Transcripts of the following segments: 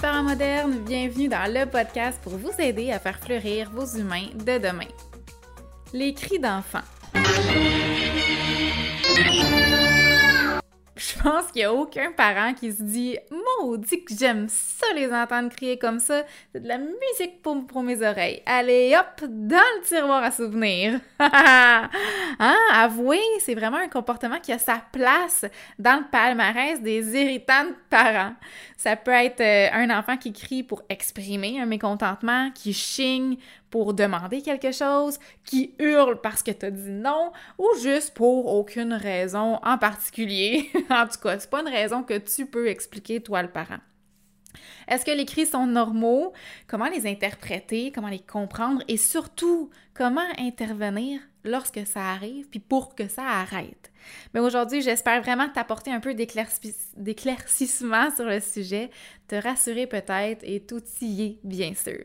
parents modernes, bienvenue dans le podcast pour vous aider à faire fleurir vos humains de demain. Les cris d'enfants. Je pense qu'il n'y a aucun parent qui se dit Maudit que j'aime ça les entendre crier comme ça, c'est de la musique pour, mes oreilles. Allez hop, dans le tiroir à souvenirs. hein, avouez, c'est vraiment un comportement qui a sa place dans le palmarès des irritants parents. Ça peut être euh, un enfant qui crie pour exprimer un mécontentement, qui chigne pour demander quelque chose, qui hurle parce que t'as dit non, ou juste pour aucune raison en particulier. en tout cas, c'est pas une raison que tu peux expliquer, toi, le parent. Est-ce que les cris sont normaux? Comment les interpréter? Comment les comprendre? Et surtout, comment intervenir lorsque ça arrive, puis pour que ça arrête? Mais aujourd'hui, j'espère vraiment t'apporter un peu d'éclaircissement sur le sujet, te rassurer peut-être et t'outiller, bien sûr.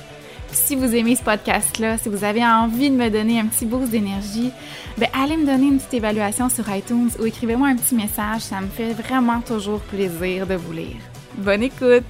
Si vous aimez ce podcast-là, si vous avez envie de me donner un petit boost d'énergie, ben allez me donner une petite évaluation sur iTunes ou écrivez-moi un petit message, ça me fait vraiment toujours plaisir de vous lire. Bonne écoute!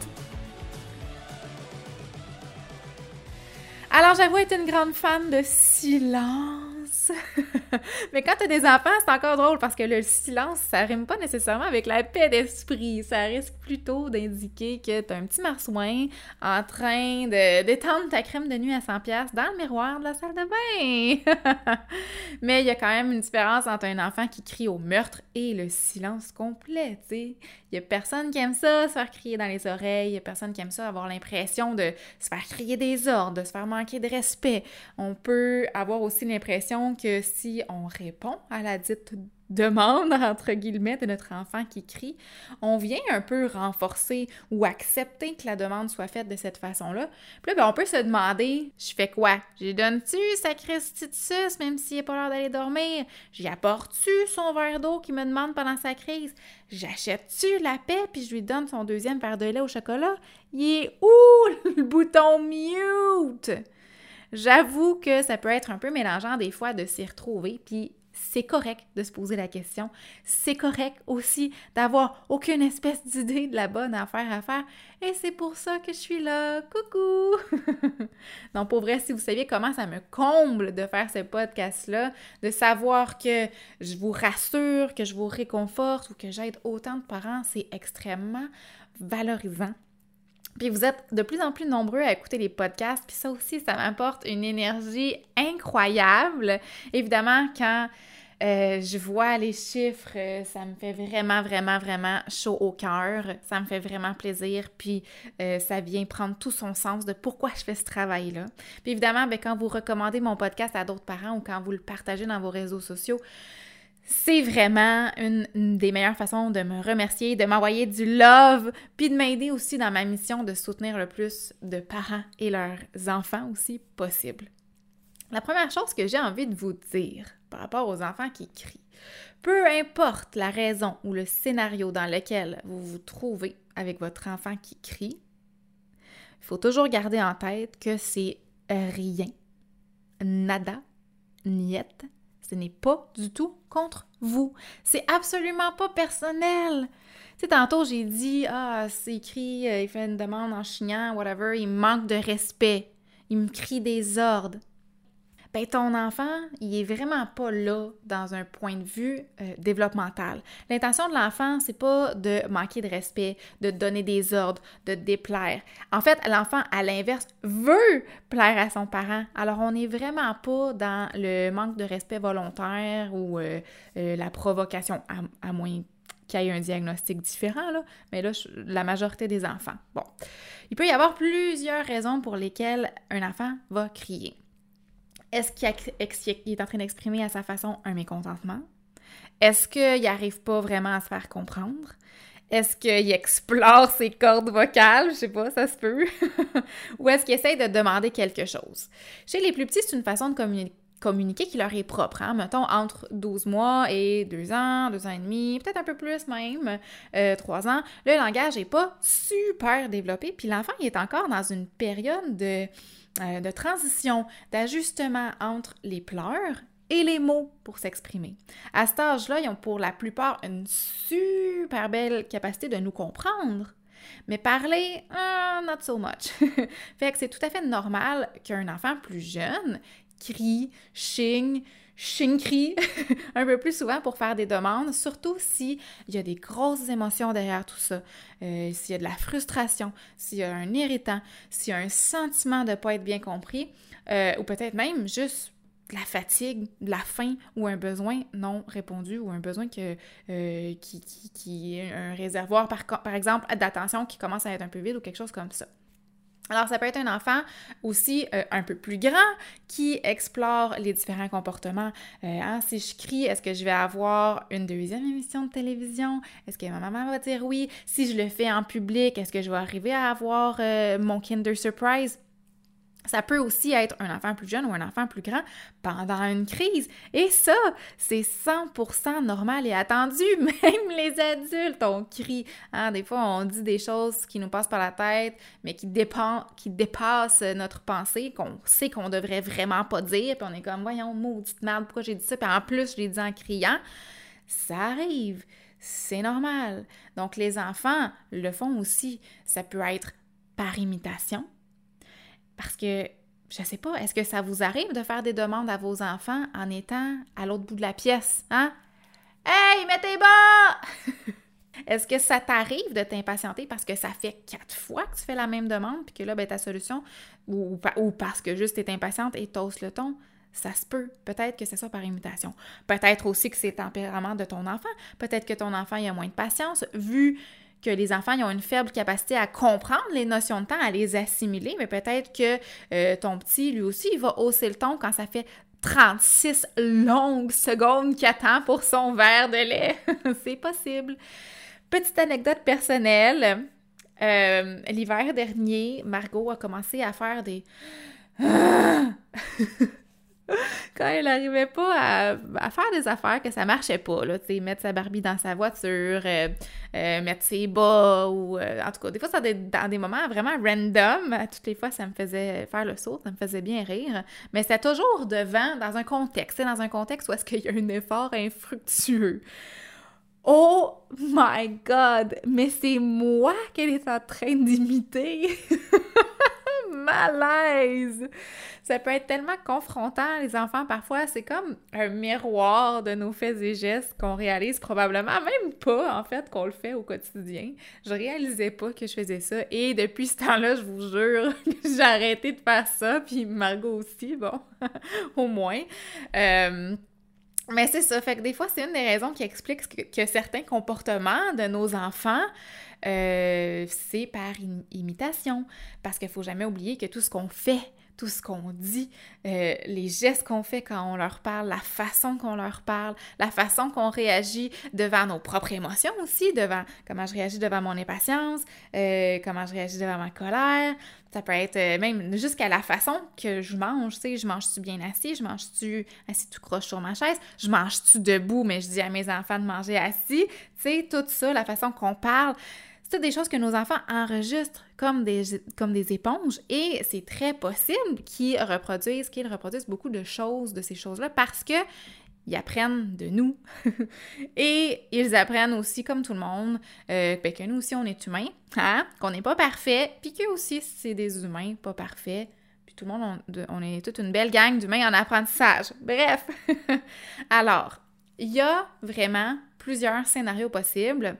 Alors j'avoue être une grande fan de silence Mais quand tu as des enfants, c'est encore drôle parce que le silence, ça rime pas nécessairement avec la paix d'esprit. Ça risque plutôt d'indiquer que tu as un petit marsouin en train de d'étendre ta crème de nuit à 100$ dans le miroir de la salle de bain. Mais il y a quand même une différence entre un enfant qui crie au meurtre et le silence complet, tu sais. Il y a personne qui aime ça, se faire crier dans les oreilles. Il y a personne qui aime ça, avoir l'impression de se faire crier des ordres, de se faire manquer de respect. On peut avoir aussi l'impression que si on répond à la dite demande, entre guillemets, de notre enfant qui crie, on vient un peu renforcer ou accepter que la demande soit faite de cette façon-là. Puis là, ben, on peut se demander, je fais quoi? J'y donne-tu sa sus, même s'il n'est pas l'heure d'aller dormir? J'y apporte-tu son verre d'eau qu'il me demande pendant sa crise? J'achète-tu la paix puis je lui donne son deuxième verre de lait au chocolat? Il est où le bouton mute? J'avoue que ça peut être un peu mélangeant des fois de s'y retrouver, puis c'est correct de se poser la question. C'est correct aussi d'avoir aucune espèce d'idée de la bonne affaire à faire. Et c'est pour ça que je suis là. Coucou! Donc, pour vrai, si vous saviez comment ça me comble de faire ce podcast-là, de savoir que je vous rassure, que je vous réconforte ou que j'aide autant de parents, c'est extrêmement valorisant. Puis vous êtes de plus en plus nombreux à écouter les podcasts, puis ça aussi, ça m'apporte une énergie incroyable. Évidemment, quand euh, je vois les chiffres, euh, ça me fait vraiment, vraiment, vraiment chaud au cœur. Ça me fait vraiment plaisir. Puis euh, ça vient prendre tout son sens de pourquoi je fais ce travail-là. Puis évidemment, ben, quand vous recommandez mon podcast à d'autres parents ou quand vous le partagez dans vos réseaux sociaux, c'est vraiment une, des meilleures façons de me remercier, de m'envoyer du love, puis de m'aider aussi dans ma mission de soutenir le plus de parents et leurs enfants aussi possible. La première chose que j'ai envie de vous dire par rapport aux enfants qui crient, peu importe la raison ou le scénario dans lequel vous vous trouvez avec votre enfant qui crie, il faut toujours garder en tête que c'est rien, nada, niette, Ce n'est pas du tout contre vous. C'est absolument pas personnel. Tu sais, tantôt, j'ai dit, ah, c'est écrit, euh, il fait une demande en chignant, whatever, il manque de respect. Il me crie des ordres ben ton enfant, il est vraiment pas là dans un point de vue euh, développemental. L'intention de l'enfant, c'est pas de manquer de respect, de donner des ordres, de déplaire. En fait, l'enfant, à l'inverse, veut plaire à son parent. Alors, on n'est vraiment pas dans le manque de respect volontaire ou euh, euh, la provocation, à, moins qu'il y ait un diagnostic différent, là. mais là, la majorité des enfants. Bon, il peut y avoir plusieurs raisons pour lesquelles un enfant va crier. Est-ce qu'il est en train d'exprimer à sa façon un mécontentement? Est-ce qu'il n'arrive pas vraiment à se faire comprendre? Est-ce qu'il explore ses cordes vocales? Je sais pas, ça se peut. Ou est-ce qu'il essaie de demander quelque chose? Chez les plus petits, c'est une façon de communiquer qui leur est propre. Hein? Mettons, entre 12 mois et 2 ans, 2 ans et demi, peut-être un peu plus même, euh, 3 ans, le langage n'est pas super développé, puis l'enfant est encore dans une période de euh, de transition, d'ajustement entre les pleurs et les mots pour s'exprimer. À cet âge-là, ils ont pour la plupart une super belle capacité de nous comprendre. Mais parler, uh, not so much. fait que c'est tout à fait normal qu'un enfant plus jeune crie, chigne, chincri un peu plus souvent pour faire des demandes, surtout s'il y a des grosses émotions derrière tout ça. Euh, s'il y a de la frustration, s'il y a un irritant, s'il y a un sentiment de ne pas être bien compris, euh, ou peut-être même juste de la fatigue, de la faim ou un besoin non répondu ou un besoin euh, qui, qui, qui, est un réservoir, par, par exemple, d'attention qui commence à être un peu vide ou quelque chose comme ça. Alors, ça peut être un enfant aussi euh, un peu plus grand qui explore les différents comportements. Euh, hein, si je crie, est-ce que je vais avoir une deuxième émission de télévision? Est-ce que ma maman va dire oui? Si je le fais en public, est-ce que je vais arriver à avoir euh, mon Kinder Surprise? Ça peut aussi être un enfant plus jeune ou un enfant plus grand pendant une crise. Et ça, c'est 100% normal et attendu. Même les adultes, on crie. Hein? Des fois, on dit des choses qui nous passent par la tête, mais qui, qui dépassent notre pensée, qu'on sait qu'on devrait vraiment pas dire. Puis on est comme, voyons, maudite merde, pourquoi j'ai dit ça? Puis en plus, je l'ai dit en criant. Ça arrive. C'est normal. Donc, les enfants le font aussi. Ça peut être par imitation parce que, je sais pas, est-ce que ça vous arrive de faire des demandes à vos enfants en étant à l'autre bout de la pièce? Hein? Hey, mettez bas! Est-ce que ça t'arrive de t'impatienter parce que ça fait quatre fois que tu fais la même demande, puis que là, ben, ta solution, ou, parce que juste tu es impatiente et t'oses le ton, ça se peut. Peut-être que c'est ça par imitation. Peut-être aussi que c'est le tempérament de ton enfant. Peut-être que ton enfant a moins de patience, vu que les enfants ont une faible capacité à comprendre les notions de temps, à les assimiler, mais peut-être que euh, ton petit, lui aussi, il va hausser le ton quand ça fait 36 longues secondes qu'il attend pour son verre de lait. C'est possible. Petite anecdote personnelle. Euh, l'hiver dernier, Margot a commencé à faire des... quand elle n'arrivait pas à, faire des affaires que ça marchait pas, là, tu mettre sa Barbie dans sa voiture, euh, euh, mettre ses bas, ou euh, en tout cas, des fois, ça dans des moments vraiment random. Toutes les fois, ça me faisait faire le saut, ça me faisait bien rire, mais c'était toujours devant, dans un contexte, dans un contexte où est-ce qu'il y a un effort infructueux. Oh my God! Mais c'est moi qu'elle est en train d'imiter! Ça peut être tellement confrontant, les enfants, parfois, c'est comme un miroir de nos faits et gestes qu'on réalise probablement même pas, en fait, qu'on le fait au quotidien. Je réalisais pas que je faisais ça, et depuis ce temps-là, je vous jure j'ai arrêté de faire ça, puis Margot aussi, bon, au moins. Euh, mais c'est ça, fait que des fois, c'est une des raisons qui explique que certains comportements de nos enfants euh, c'est par imitation. Parce qu'il faut jamais oublier que tout ce qu'on fait, tout ce qu'on dit, euh, les gestes qu'on fait quand on leur parle, la façon qu'on leur parle, la façon qu'on réagit devant nos propres émotions aussi, devant comment je réagis devant mon impatience, euh, comment je réagis devant ma colère. Ça peut être même jusqu'à la façon que je mange, tu sais, je mange-tu bien assis, je mange-tu assis tout croche sur ma chaise, je mange-tu debout, mais je dis à mes enfants de manger assis, tu sais, tout ça, la façon qu'on parle c'est des choses que nos enfants enregistrent comme des, comme des éponges et c'est très possible qu'ils reproduisent, qu'ils reproduisent beaucoup de choses de ces choses-là parce que ils apprennent de nous et ils apprennent aussi, comme tout le monde, euh, ben, que nous aussi, on est humains, hein? qu'on n'est pas parfait, puis qu'eux aussi, c'est des humains pas parfaits. Puis tout le monde, on, est toute une belle gang d'humains en apprentissage. Bref. Alors, il y a vraiment plusieurs scénarios possibles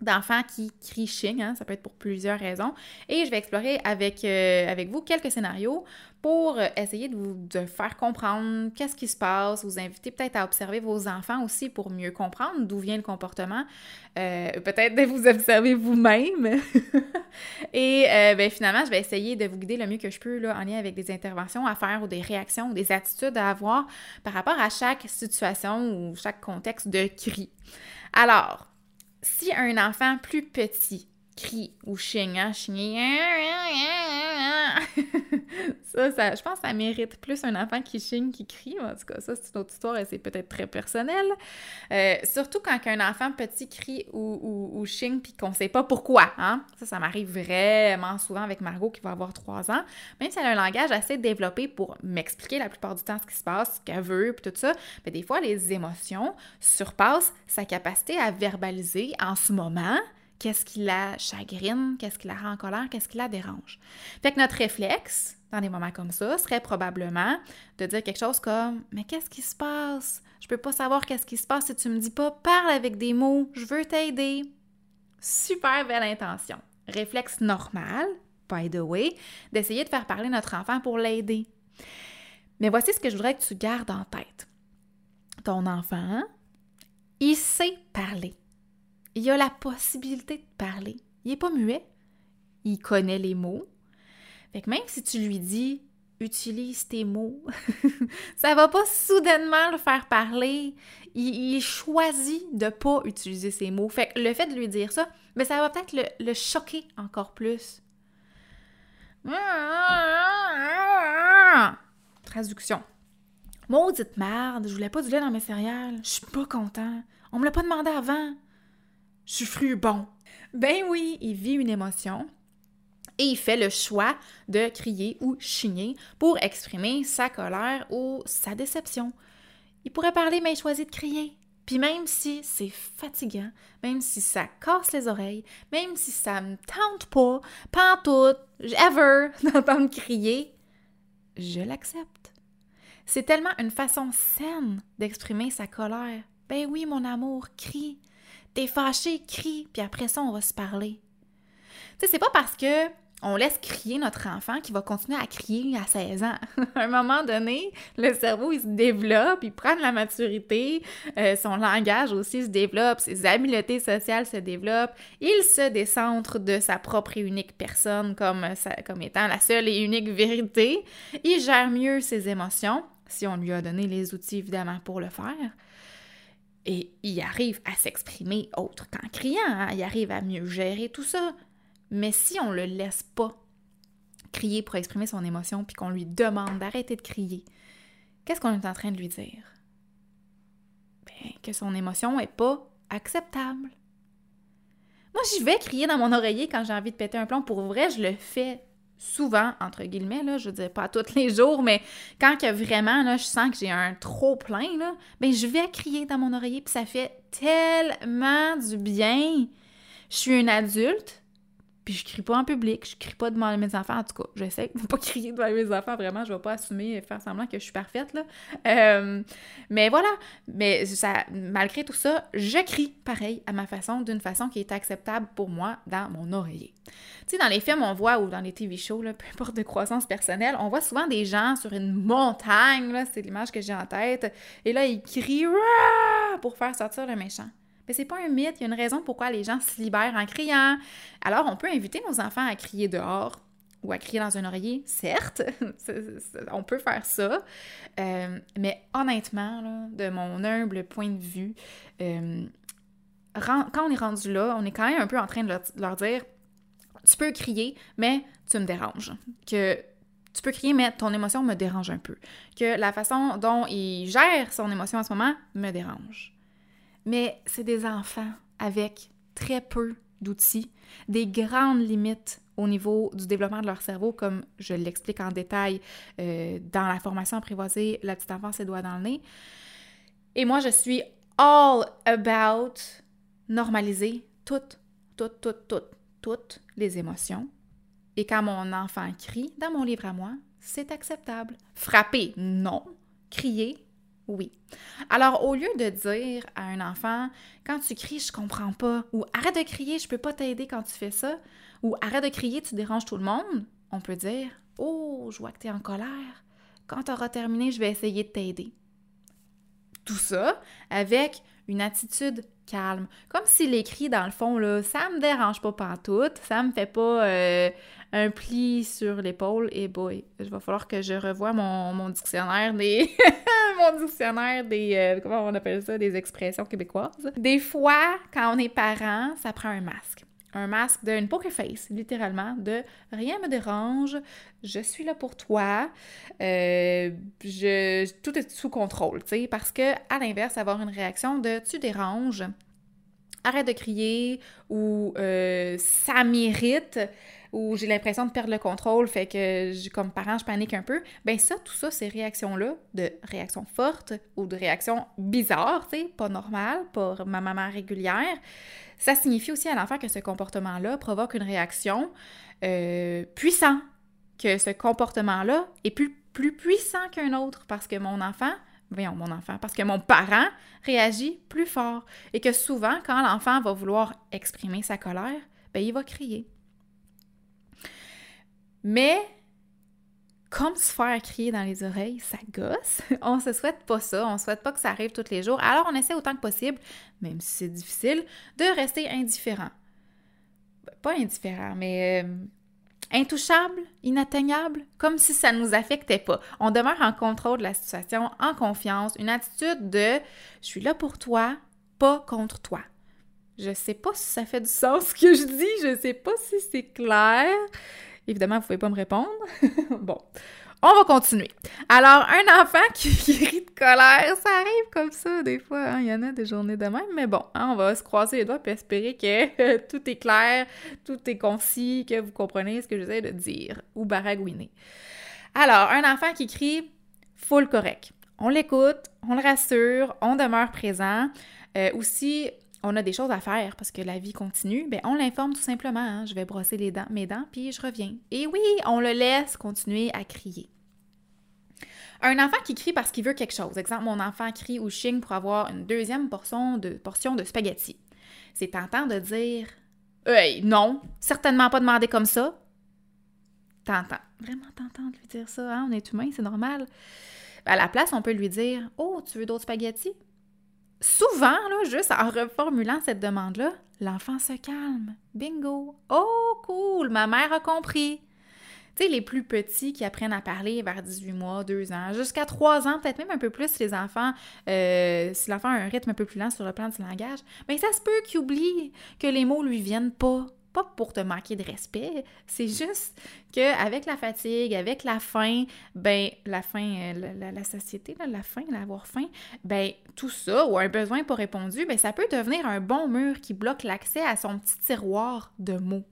d'enfants qui crient ching, hein, ça peut être pour plusieurs raisons. Et je vais explorer avec, euh, vous quelques scénarios pour euh, essayer de vous faire comprendre qu'est-ce qui se passe, vous inviter peut-être à observer vos enfants aussi pour mieux comprendre d'où vient le comportement, euh, peut-être de vous observer vous-même. Et ben, finalement, je vais essayer de vous guider le mieux que je peux là, en lien avec des interventions à faire ou des réactions ou des attitudes à avoir par rapport à chaque situation ou chaque contexte de cri. Alors, si un enfant plus petit crie ou chigne, hein, ça, ça, je pense que ça mérite plus un enfant qui chigne, qui crie. En tout cas, ça, c'est une autre histoire et c'est peut-être très personnel. Euh, surtout quand un enfant petit crie ou, ou, chigne puis qu'on sait pas pourquoi. Hein? Ça, ça m'arrive vraiment souvent avec Margot qui va avoir trois ans. Même si elle a un langage assez développé pour m'expliquer la plupart du temps ce qui se passe, ce qu'elle veut, puis tout ça, mais des fois, les émotions surpassent sa capacité à verbaliser en ce moment qu'est-ce qui la chagrine, qu'est-ce qui la rend en colère, qu'est-ce qui la dérange. Fait que notre réflexe, dans des moments comme ça, serait probablement de dire quelque chose comme Mais qu'est-ce qui se passe? Je peux pas savoir qu'est-ce qui se passe si tu me dis pas, parle avec des mots, je veux t'aider. Super belle intention. Réflexe normal, by the way, d'essayer de faire parler notre enfant pour l'aider. Mais voici ce que je voudrais que tu gardes en tête. Ton enfant, il sait parler il a la possibilité de parler. Il n'est pas muet. Il connaît les mots. Fait que même si tu lui dis utilise tes mots, ça va pas soudainement le faire parler. Il, choisit de pas utiliser ses mots. Fait que le fait de lui dire ça, mais ben, ça va peut-être le, le choquer encore plus. Traduction. Maudite merde, je voulais pas du lait dans mes céréales. Je suis pas content. On me l'a pas demandé avant. Je suis fru bon. Ben oui, il vit une émotion et il fait le choix de crier ou chigner pour exprimer sa colère ou sa déception. Il pourrait parler, mais il choisit de crier. Puis même si c'est fatigant, même si ça casse les oreilles, même si ça me tente pas, pantoute, ever, d'entendre crier, je l'accepte. C'est tellement une façon saine d'exprimer sa colère. Ben oui, mon amour, crie. T'es fâché, crie, puis après ça, on va se parler. Tu sais, c'est pas parce que on laisse crier notre enfant qui va continuer à crier à 16 ans. à un moment donné, le cerveau, il se développe, il prend de la maturité, euh, son langage aussi se développe, ses habiletés sociales se développent, il se décentre de sa propre et unique personne comme, comme étant la seule et unique vérité, il gère mieux ses émotions, si on lui a donné les outils évidemment pour le faire et il arrive à s'exprimer autre qu'en criant, hein. il arrive à mieux gérer tout ça. Mais si on le laisse pas crier pour exprimer son émotion, puis qu'on lui demande d'arrêter de crier, qu'est-ce qu'on est en train de lui dire? Ben, que son émotion est pas acceptable. Moi, j'y vais crier dans mon oreiller quand j'ai envie de péter un plomb. Pour vrai, je le fais souvent, entre guillemets, je veux dire pas tous les jours, mais quand que vraiment, là, je sens que j'ai un trop plein, là, ben, je vais crier dans mon oreiller, puis ça fait tellement du bien. Je suis une adulte, puis je crie pas en public, je crie pas devant mes enfants, en tout cas, j'essaie de pas crier devant mes enfants, vraiment, je vais pas assumer et faire semblant que je suis parfaite, là. Euh, mais voilà, mais ça, malgré tout ça, je crie pareil, à ma façon, d'une façon qui est acceptable pour moi dans mon oreiller. Tu sais, dans les films, on voit, ou dans les TV shows, là, peu importe de croissance personnelle, on voit souvent des gens sur une montagne, là, c'est l'image que j'ai en tête, et là, ils crient pour faire sortir le méchant. Mais c'est pas un mythe, il y a une raison pourquoi les gens se libèrent en criant. Alors, on peut inviter nos enfants à crier dehors ou à crier dans un oreiller, certes, on peut faire ça, euh, mais honnêtement, de mon humble point de vue, euh, quand on est rendu là, on est quand même un peu en train de leur, dire, tu peux crier, mais tu me déranges. Que tu peux crier, mais ton émotion me dérange un peu. Que la façon dont il gère son émotion en ce moment me dérange. Mais c'est des enfants avec très peu d'outils, des grandes limites au niveau du développement de leur cerveau, comme je l'explique en détail euh, dans la formation apprivoisée La petite enfance ses doigts dans le nez. Et moi, je suis all about normaliser toutes, toutes, toutes, toutes, toutes les émotions. Et quand mon enfant crie, dans mon livre à moi, c'est acceptable. Frapper, non. Crier, oui. Alors, au lieu de dire à un enfant, quand tu cries, je comprends pas, ou arrête de crier, je peux pas t'aider quand tu fais ça, ou arrête de crier, tu déranges tout le monde, on peut dire, oh, je vois que tu es en colère. Quand tu auras terminé, je vais essayer de t'aider. Tout ça avec une attitude calme. Comme si les cris, dans le fond, là, ça me dérange pas pantoute, ça me fait pas euh, un pli sur l'épaule. Et boy, il va falloir que je revoie mon, dictionnaire des... mon dictionnaire des... Euh, comment on appelle ça? Des expressions québécoises. Des fois, quand on est parent, ça prend un masque un masque d'une poker face, littéralement, de rien me dérange, je suis là pour toi, euh, je, tout est sous contrôle, tu parce que à l'inverse, avoir une réaction de tu déranges, arrête de crier ou euh, ça m'irrite ou j'ai l'impression de perdre le contrôle, fait que comme parent, je panique un peu. Ben ça, tout ça, ces réactions-là, de réactions fortes ou de réactions bizarres, tu sais, pas normales, pas ma maman régulière, ça signifie aussi à l'enfant que ce comportement-là provoque une réaction euh, puissante, que ce comportement-là est plus, plus puissant qu'un autre parce que mon enfant, voyons, mon enfant, parce que mon parent réagit plus fort et que souvent, quand l'enfant va vouloir exprimer sa colère, ben, il va crier. Mais comme se faire crier dans les oreilles, ça gosse. on se souhaite pas ça, on souhaite pas que ça arrive tous les jours. Alors on essaie autant que possible, même si c'est difficile, de rester indifférent. Pas indifférent, mais euh, intouchable, inatteignable, comme si ça ne nous affectait pas. On demeure en contrôle de la situation, en confiance, une attitude de je suis là pour toi, pas contre toi. Je sais pas si ça fait du sens ce que je dis, je sais pas si c'est clair. Évidemment, vous pouvez pas me répondre. bon, on va continuer. Alors, un enfant qui, rit de colère, ça arrive comme ça des fois. Hein. Il y en a des journées de même, mais bon, hein, on va se croiser les doigts et espérer que tout est clair, tout est concis, que vous comprenez ce que j'essaie de dire ou baragouiner. Alors, un enfant qui crie full correct. On l'écoute, on le rassure, on demeure présent. Euh, aussi, on a des choses à faire parce que la vie continue, ben on l'informe tout simplement. Hein. je vais brosser les dents, mes dents, puis je reviens. Et oui, on le laisse continuer à crier. Un enfant qui crie parce qu'il veut quelque chose. Exemple, mon enfant crie ou chigne pour avoir une deuxième portion de, spaghetti. C'est tentant de dire Hey, non, certainement pas demander comme ça. Tentant. Vraiment tentant de lui dire ça, hein? On est humain, c'est normal. À la place, on peut lui dire Oh, tu veux d'autres spaghettis? Souvent, là, juste en reformulant cette demande-là, l'enfant se calme. Bingo! Oh, cool! Ma mère a compris. Tu sais, les plus petits qui apprennent à parler vers 18 mois, 2 ans, jusqu'à 3 ans, peut-être même un peu plus si les enfants, euh, si l'enfant a un rythme un peu plus lent sur le plan du langage, mais ça se peut qu'il oublie que les mots lui viennent pas pas pour te manquer de respect, c'est juste qu'avec la fatigue, avec la faim, ben la faim, euh, la, la, satiété, la faim, l'avoir faim, ben tout ça, ou un besoin pas répondu, ben ça peut devenir un bon mur qui bloque l'accès à son petit tiroir de mots.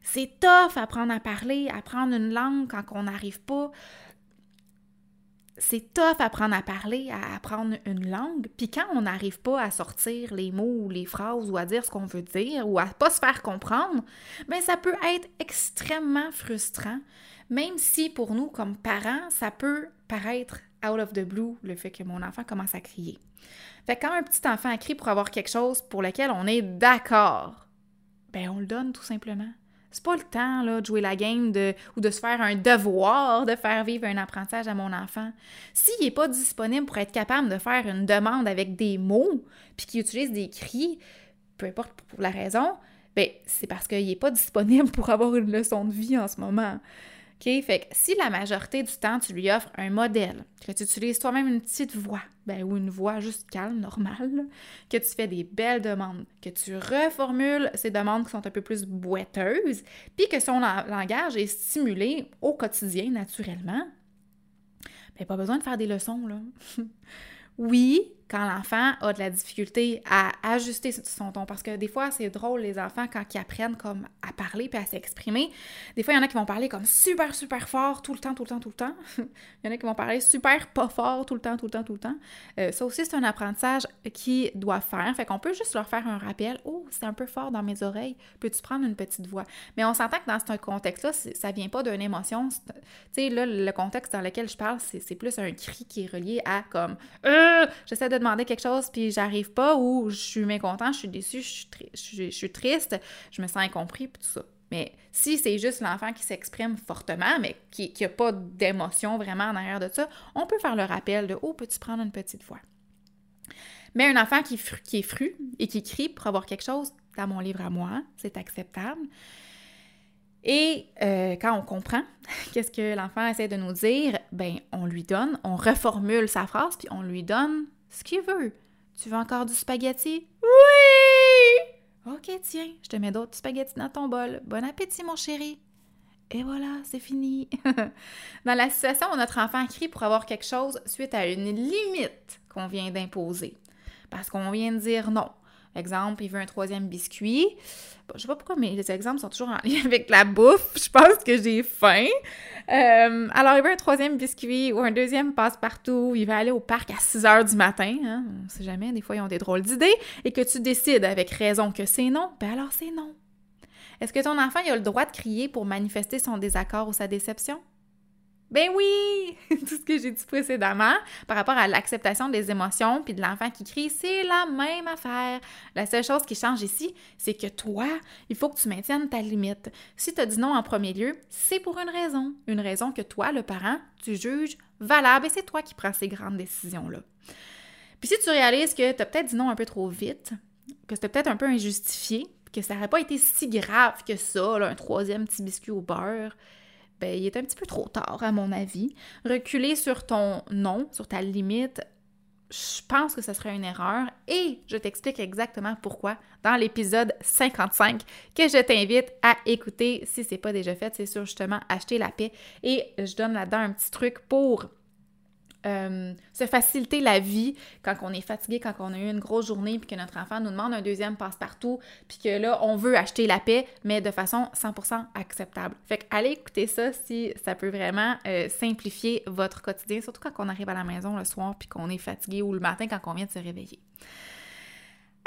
C'est tough apprendre à parler, apprendre une langue quand on n'arrive pas c'est tough apprendre à parler, à apprendre une langue. Puis quand on n'arrive pas à sortir les mots ou les phrases ou à dire ce qu'on veut dire ou à pas se faire comprendre, bien ça peut être extrêmement frustrant, même si pour nous comme parents, ça peut paraître out of the blue le fait que mon enfant commence à crier. Fait que quand un petit enfant crie pour avoir quelque chose pour lequel on est d'accord, ben on le donne tout simplement. C'est pas le temps de jouer la game ou de se faire un devoir de faire vivre un apprentissage à mon enfant. S'il n'est pas disponible pour être capable de faire une demande avec des mots, puis qu'il utilise des cris, peu importe pour la raison, ben c'est parce qu'il n'est pas disponible pour avoir une leçon de vie en ce moment. OK? Fait que si la majorité du temps, tu lui offres un modèle, que tu utilises toi-même une petite voix, ben, ou une voix juste calme, normale, que tu fais des belles demandes, que tu reformules ces demandes qui sont un peu plus boiteuses, puis que son langage est stimulé au quotidien naturellement, ben, pas besoin de faire des leçons, là. oui, quand l'enfant a de la difficulté à ajuster son ton. Parce que des fois, c'est drôle, les enfants, quand ils apprennent comme à parler puis à s'exprimer, des fois, il y en a qui vont parler comme super, super fort tout le temps, tout le temps, tout le temps. il y en a qui vont parler super pas fort tout le temps, tout le temps, tout le temps. Euh, ça aussi, c'est un apprentissage qui doit faire. Fait qu'on peut juste leur faire un rappel. Oh, c'est un peu fort dans mes oreilles. Peux-tu prendre une petite voix? Mais on s'entend que dans ce contexte-là, ça vient pas d'une émotion. Tu sais, là, le contexte dans lequel je parle, c'est plus un cri qui est relié à comme euh, j'essaie de demander quelque chose puis j'arrive pas ou je suis mécontent, je suis déçu, je suis, je, suis triste, je me sens incompris puis tout ça. Mais si c'est juste l'enfant qui s'exprime fortement, mais qui n'a pas d'émotion vraiment en arrière de ça, on peut faire le rappel de Oh, peux-tu prendre une petite voix? Mais un enfant qui, qui est fru et qui crie pour avoir quelque chose, dans mon livre à moi, c'est acceptable. Et euh, quand on comprend qu'est-ce que l'enfant essaie de nous dire, ben on lui donne, on reformule sa phrase, puis on lui donne ce qu'il veut. Tu veux encore du spaghetti? Oui! Ok, tiens, je te mets d'autres spaghettis dans ton bol. Bon appétit, mon chéri. Et voilà, c'est fini. dans la situation où notre enfant crie pour avoir quelque chose suite à une limite qu'on vient d'imposer, parce qu'on vient de dire non, Exemple, il veut un troisième biscuit. Bon, je sais pas pourquoi, mais les exemples sont toujours en lien avec la bouffe. Je pense que j'ai faim. Euh, alors, il veut un troisième biscuit ou un deuxième passe-partout. Il va aller au parc à 6 heures du matin. Hein? On sait jamais, des fois, ils ont des drôles d'idées. Et que tu décides avec raison que c'est non, ben alors c'est non. Est-ce que ton enfant a le droit de crier pour manifester son désaccord ou sa déception? Ben oui! Tout ce que j'ai dit précédemment par rapport à l'acceptation des émotions puis de l'enfant qui crie, c'est la même affaire. La seule chose qui change ici, c'est que toi, il faut que tu maintiennes ta limite. Si tu as dit non en premier lieu, c'est pour une raison. Une raison que toi, le parent, tu juges valable et c'est toi qui prends ces grandes décisions-là. Puis si tu réalises que tu as peut-être dit non un peu trop vite, que c'était peut-être un peu injustifié, que ça n'aurait pas été si grave que ça, un troisième petit biscuit au beurre, ben, il est un petit peu trop tard, à mon avis. Reculer sur ton non, sur ta limite, je pense que ce serait une erreur. Et je t'explique exactement pourquoi dans l'épisode 55 que je t'invite à écouter. Si c'est pas déjà fait, c'est sur justement acheter la paix. Et je donne là-dedans un petit truc pour euh, se faciliter la vie quand on est fatigué, quand on a eu une grosse journée, puis que notre enfant nous demande un deuxième passe-partout, puis que là, on veut acheter la paix, mais de façon 100% acceptable. Fait que allez écouter ça si ça peut vraiment euh, simplifier votre quotidien, surtout quand on arrive à la maison le soir, puis qu'on est fatigué, ou le matin quand on vient de se réveiller.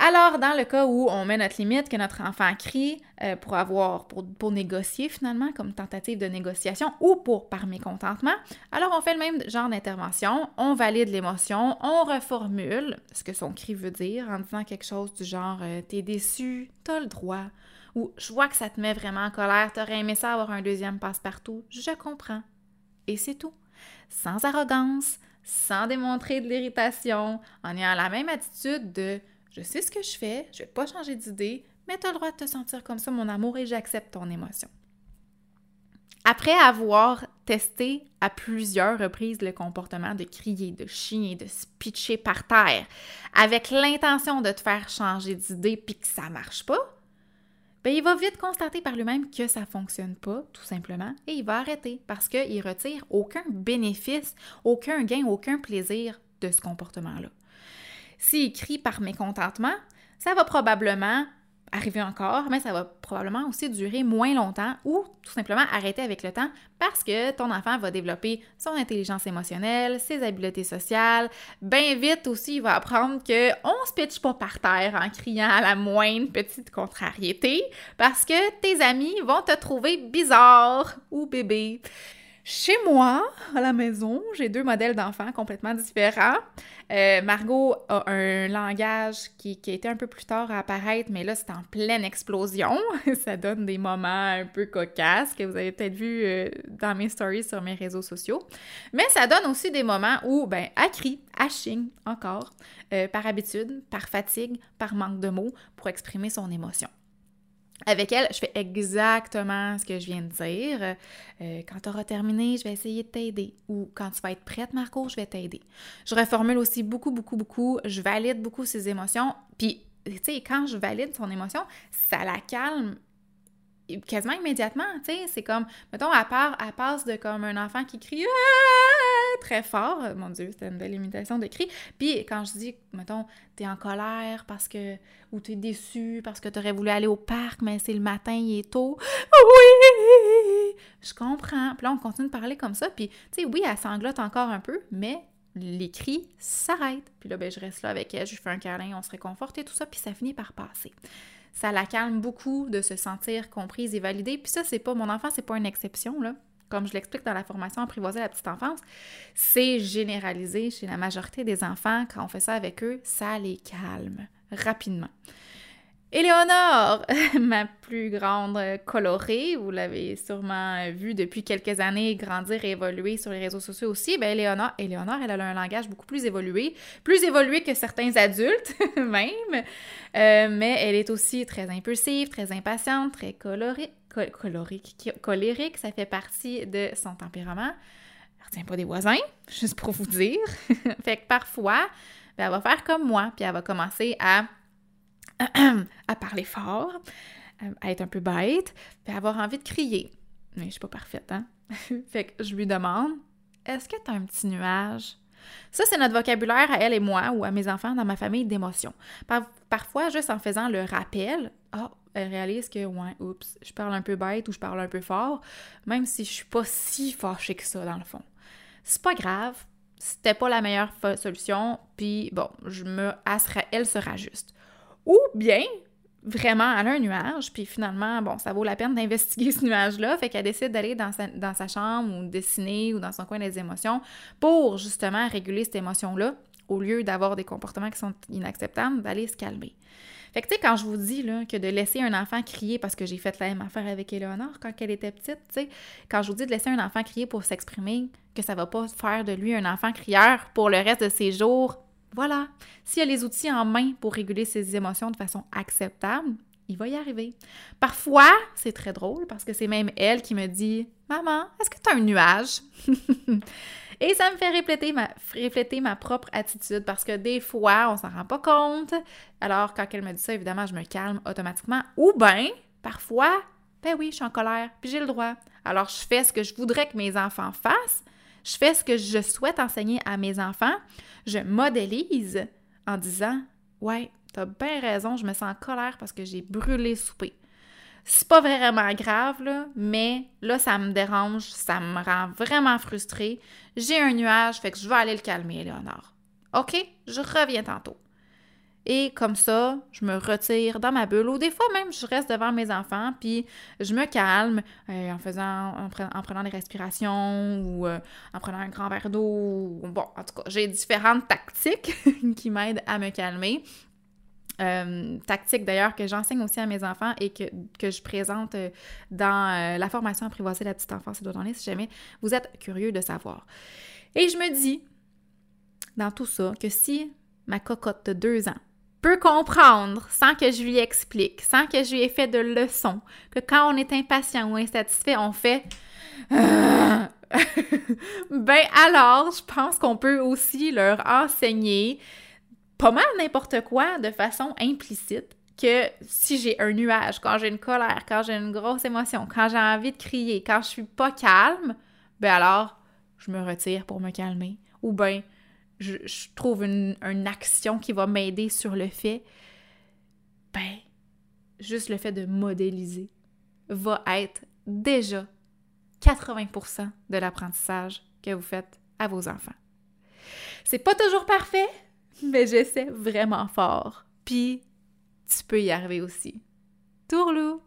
Alors, dans le cas où on met notre limite, que notre enfant crie euh, pour avoir, pour, négocier finalement, comme tentative de négociation, ou pour par mécontentement, alors on fait le même genre d'intervention, on valide l'émotion, on reformule ce que son cri veut dire en disant quelque chose du genre euh, T'es déçu, t'as le droit, ou Je vois que ça te met vraiment en colère, t'aurais aimé ça avoir un deuxième passe-partout, je comprends. Et c'est tout. Sans arrogance, sans démontrer de l'irritation, en ayant la même attitude de je sais ce que je fais, je vais pas changer d'idée, mais tu as le droit de te sentir comme ça, mon amour, et j'accepte ton émotion. Après avoir testé à plusieurs reprises le comportement de crier, de chier, de se pitcher par terre, avec l'intention de te faire changer d'idée puis que ça marche pas, ben il va vite constater par lui-même que ça fonctionne pas, tout simplement, et il va arrêter parce qu'il retire aucun bénéfice, aucun gain, aucun plaisir de ce comportement-là. S'il crie par mécontentement, ça va probablement arriver encore, mais ça va probablement aussi durer moins longtemps ou tout simplement arrêter avec le temps parce que ton enfant va développer son intelligence émotionnelle, ses habiletés sociales. Bien vite aussi, il va apprendre que on se pitche pas par terre en criant à la moindre petite contrariété parce que tes amis vont te trouver bizarre ou bébé. Chez moi, à la maison, j'ai deux modèles d'enfants complètement différents. Euh, Margot a un langage qui, a été un peu plus tard à apparaître, mais là, c'est en pleine explosion. Ça donne des moments un peu cocasses que vous avez peut-être vu euh, dans mes stories sur mes réseaux sociaux. Mais ça donne aussi des moments où, ben, elle crie, elle chigne encore, euh, par habitude, par fatigue, par manque de mots, pour exprimer son émotion. Avec elle, je fais exactement ce que je viens de dire. Euh, quand tu auras terminé, je vais essayer de t'aider. Ou quand tu vas être prête, Marco, je vais t'aider. Je reformule aussi beaucoup, beaucoup, beaucoup. Je valide beaucoup ses émotions. Puis, tu sais, quand je valide son émotion, ça la calme quasiment immédiatement, tu sais, c'est comme, mettons, à part, elle passe de comme un enfant qui crie ah, très fort. Mon Dieu, c'était une belle imitation de cri. Puis quand je dis, mettons, t'es en colère parce que. ou t'es déçu parce que t'aurais voulu aller au parc, mais c'est le matin, il est tôt. Oui! Je comprends. Puis là, on continue de parler comme ça. Puis, tu sais, oui, elle sanglote encore un peu, mais les cris s'arrêtent. Puis là, ben, je reste là avec elle, je lui fais un câlin, on se réconforte et tout ça, puis ça finit par passer. Ça la calme beaucoup de se sentir comprise et validée. Puis ça, c'est pas mon enfant, c'est pas une exception. Comme je l'explique dans la formation apprivoiser la petite enfance, c'est généralisé chez la majorité des enfants. Quand on fait ça avec eux, ça les calme rapidement. Éléonore, ma plus grande colorée, vous l'avez sûrement vu depuis quelques années grandir et évoluer sur les réseaux sociaux aussi. Ben Éléonore, Éléonore, elle a un langage beaucoup plus évolué, plus évolué que certains adultes même, euh, mais elle est aussi très impulsive, très impatiente, très colorée, colorique, colérique, ça fait partie de son tempérament. Elle retient pas des voisins, juste pour vous dire. fait que parfois, ben, elle va faire comme moi, puis elle va commencer à à parler fort, euh, à être un peu bête, puis avoir envie de crier. Mais je suis pas parfaite, hein? fait que je lui demande Est-ce que tu as un petit nuage? Ça, c'est notre vocabulaire à elle et moi ou à mes enfants dans ma famille d'émotions. parfois, juste en faisant le rappel, oh, elle réalise que, ouais, oups, je parle un peu bête ou je parle un peu fort, même si je suis pas si fâchée que ça, dans le fond. C'est pas grave, c'était pas la meilleure solution, puis bon, je me, elle sera juste. Ou bien, vraiment, elle a un nuage, puis finalement, bon, ça vaut la peine d'investiguer ce nuage-là, fait qu'elle décide d'aller dans sa, chambre ou dessiner ou dans son coin des émotions pour justement réguler cette émotion-là, au lieu d'avoir des comportements qui sont inacceptables, d'aller se calmer. Fait que, tu sais, quand je vous dis là, que de laisser un enfant crier, parce que j'ai fait la même affaire avec Eleonore quand elle était petite, tu sais, quand je vous dis de laisser un enfant crier pour s'exprimer, que ça va pas faire de lui un enfant crieur pour le reste de ses jours, voilà. S'il a les outils en main pour réguler ses émotions de façon acceptable, il va y arriver. Parfois, c'est très drôle parce que c'est même elle qui me dit Maman, est-ce que tu as un nuage Et ça me fait refléter ma, ma propre attitude parce que des fois, on s'en rend pas compte. Alors, quand elle me dit ça, évidemment, je me calme automatiquement. Ou bien, parfois, ben oui, je suis en colère, puis j'ai le droit. Alors, je fais ce que je voudrais que mes enfants fassent, je fais ce que je souhaite enseigner à mes enfants, je modélise en disant Ouais, t'as bien raison, je me sens en colère parce que j'ai brûlé souper. C'est pas vraiment grave, là, mais là, ça me dérange, ça me rend vraiment frustrée. J'ai un nuage, fait que je vais aller le calmer, Léonore. OK, je reviens tantôt. Et comme ça, je me retire dans ma bulle. Ou des fois même, je reste devant mes enfants, puis je me calme euh, en faisant, en, prenant des respirations ou euh, en prenant un grand verre d'eau. Bon, en tout cas, j'ai différentes tactiques qui m'aident à me calmer. Euh, tactiques d'ailleurs que j'enseigne aussi à mes enfants et que, que je présente dans la formation apprivoiser la petite enfance et d'autres si jamais vous êtes curieux de savoir. Et je me dis, dans tout ça, que si ma cocotte de deux ans peut comprendre sans que je lui explique, sans que je lui ai fait de leçons, que quand on est impatient ou insatisfait, on fait ben alors, je pense qu'on peut aussi leur enseigner pas mal n'importe quoi de façon implicite que si j'ai un nuage, quand j'ai une colère, quand j'ai une grosse émotion, quand j'ai envie de crier, quand je suis pas calme, ben alors je me retire pour me calmer. Ou ben je, trouve une, action qui va m'aider sur le fait, ben, juste le fait de modéliser va être déjà 80% de l'apprentissage que vous faites à vos enfants. C'est pas toujours parfait, mais j'essaie vraiment fort. Puis, tu peux y arriver aussi. Tourlou!